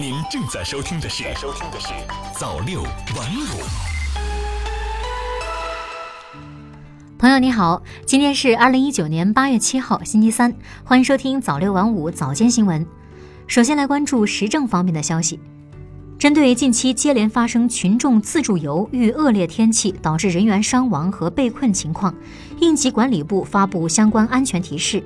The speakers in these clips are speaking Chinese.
您正在收听的是《收听的是早六晚五》。朋友你好，今天是二零一九年八月七号，星期三，欢迎收听早六晚五早间新闻。首先来关注时政方面的消息。针对近期接连发生群众自助游遇恶劣天气导致人员伤亡和被困情况，应急管理部发布相关安全提示：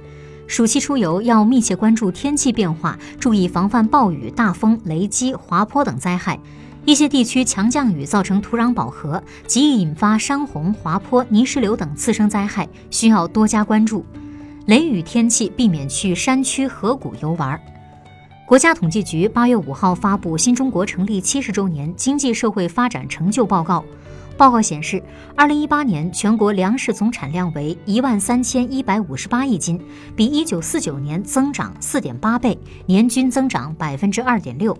暑期出游要密切关注天气变化，注意防范暴雨、大风、雷击、滑坡等灾害。一些地区强降雨造成土壤饱和，极易引发山洪、滑坡、泥石流等次生灾害，需要多加关注。雷雨天气避免去山区河谷游玩。国家统计局八月五号发布《新中国成立七十周年经济社会发展成就报告》。报告显示，二零一八年全国粮食总产量为一万三千一百五十八亿斤，比一九四九年增长四点八倍，年均增长百分之二点六。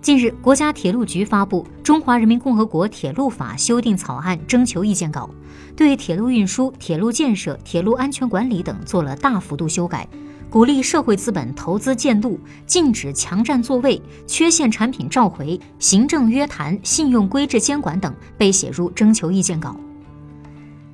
近日，国家铁路局发布《中华人民共和国铁路法》修订草案征求意见稿，对铁路运输、铁路建设、铁路安全管理等做了大幅度修改。鼓励社会资本投资建路，禁止强占座位、缺陷产品召回、行政约谈、信用规制监管等被写入征求意见稿。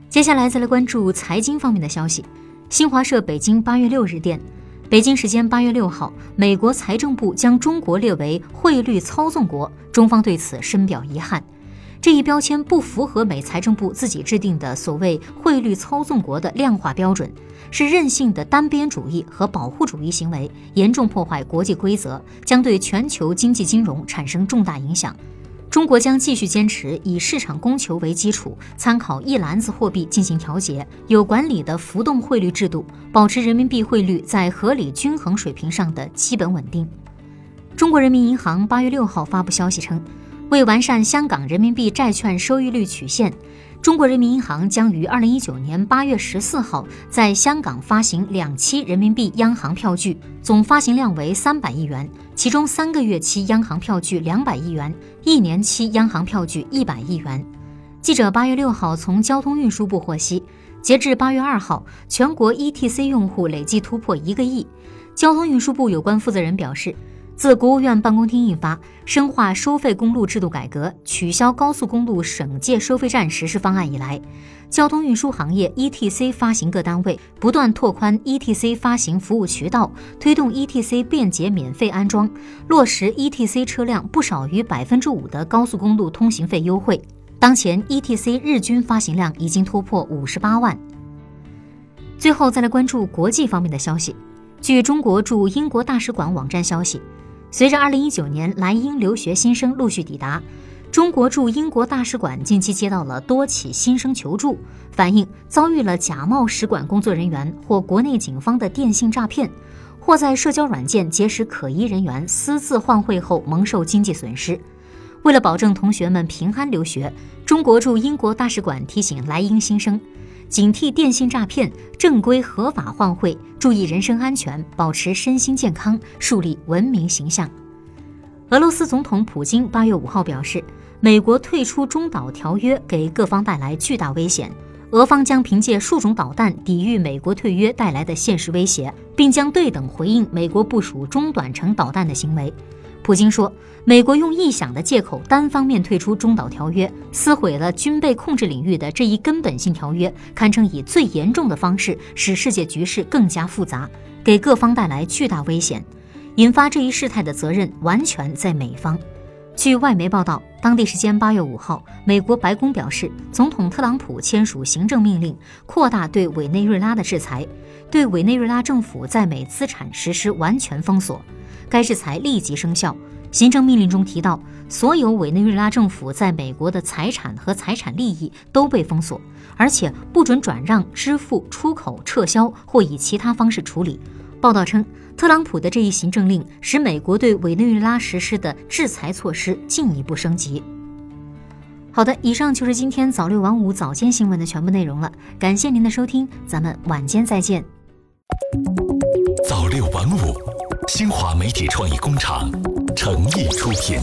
接下来再来关注财经方面的消息。新华社北京八月六日电，北京时间八月六号，美国财政部将中国列为汇率操纵国，中方对此深表遗憾。这一标签不符合美财政部自己制定的所谓汇率操纵国的量化标准。是任性的单边主义和保护主义行为，严重破坏国际规则，将对全球经济金融产生重大影响。中国将继续坚持以市场供求为基础，参考一篮子货币进行调节，有管理的浮动汇率制度，保持人民币汇率在合理均衡水平上的基本稳定。中国人民银行八月六号发布消息称，为完善香港人民币债券收益率曲线。中国人民银行将于二零一九年八月十四号在香港发行两期人民币央行票据，总发行量为三百亿元，其中三个月期央行票据两百亿元，一年期央行票据一百亿元。记者八月六号从交通运输部获悉，截至八月二号，全国 ETC 用户累计突破一个亿。交通运输部有关负责人表示。自国务院办公厅印发《深化收费公路制度改革，取消高速公路省界收费站实施方案》以来，交通运输行业 ETC 发行各单位不断拓宽 ETC 发行服务渠道，推动 ETC 便捷免费安装，落实 ETC 车辆不少于百分之五的高速公路通行费优惠。当前 ETC 日均发行量已经突破五十八万。最后再来关注国际方面的消息，据中国驻英国大使馆网站消息。随着2019年莱英留学新生陆续抵达，中国驻英国大使馆近期接到了多起新生求助，反映遭遇了假冒使馆工作人员或国内警方的电信诈骗，或在社交软件结识可疑人员私自换汇后蒙受经济损失。为了保证同学们平安留学，中国驻英国大使馆提醒莱英新生。警惕电信诈骗，正规合法换汇，注意人身安全，保持身心健康，树立文明形象。俄罗斯总统普京八月五号表示，美国退出中导条约给各方带来巨大危险，俄方将凭借数种导弹抵御美国退约带来的现实威胁，并将对等回应美国部署中短程导弹的行为。普京说，美国用臆想的借口单方面退出中导条约，撕毁了军备控制领域的这一根本性条约，堪称以最严重的方式使世界局势更加复杂，给各方带来巨大危险。引发这一事态的责任完全在美方。据外媒报道，当地时间八月五号，美国白宫表示，总统特朗普签署行政命令，扩大对委内瑞拉的制裁，对委内瑞拉政府在美资产实施完全封锁。该制裁立即生效。行政命令中提到，所有委内瑞拉政府在美国的财产和财产利益都被封锁，而且不准转让、支付、出口、撤销或以其他方式处理。报道称，特朗普的这一行政令使美国对委内瑞拉实施的制裁措施进一步升级。好的，以上就是今天早六晚五早间新闻的全部内容了。感谢您的收听，咱们晚间再见。早六晚五。新华媒体创意工厂诚意出品。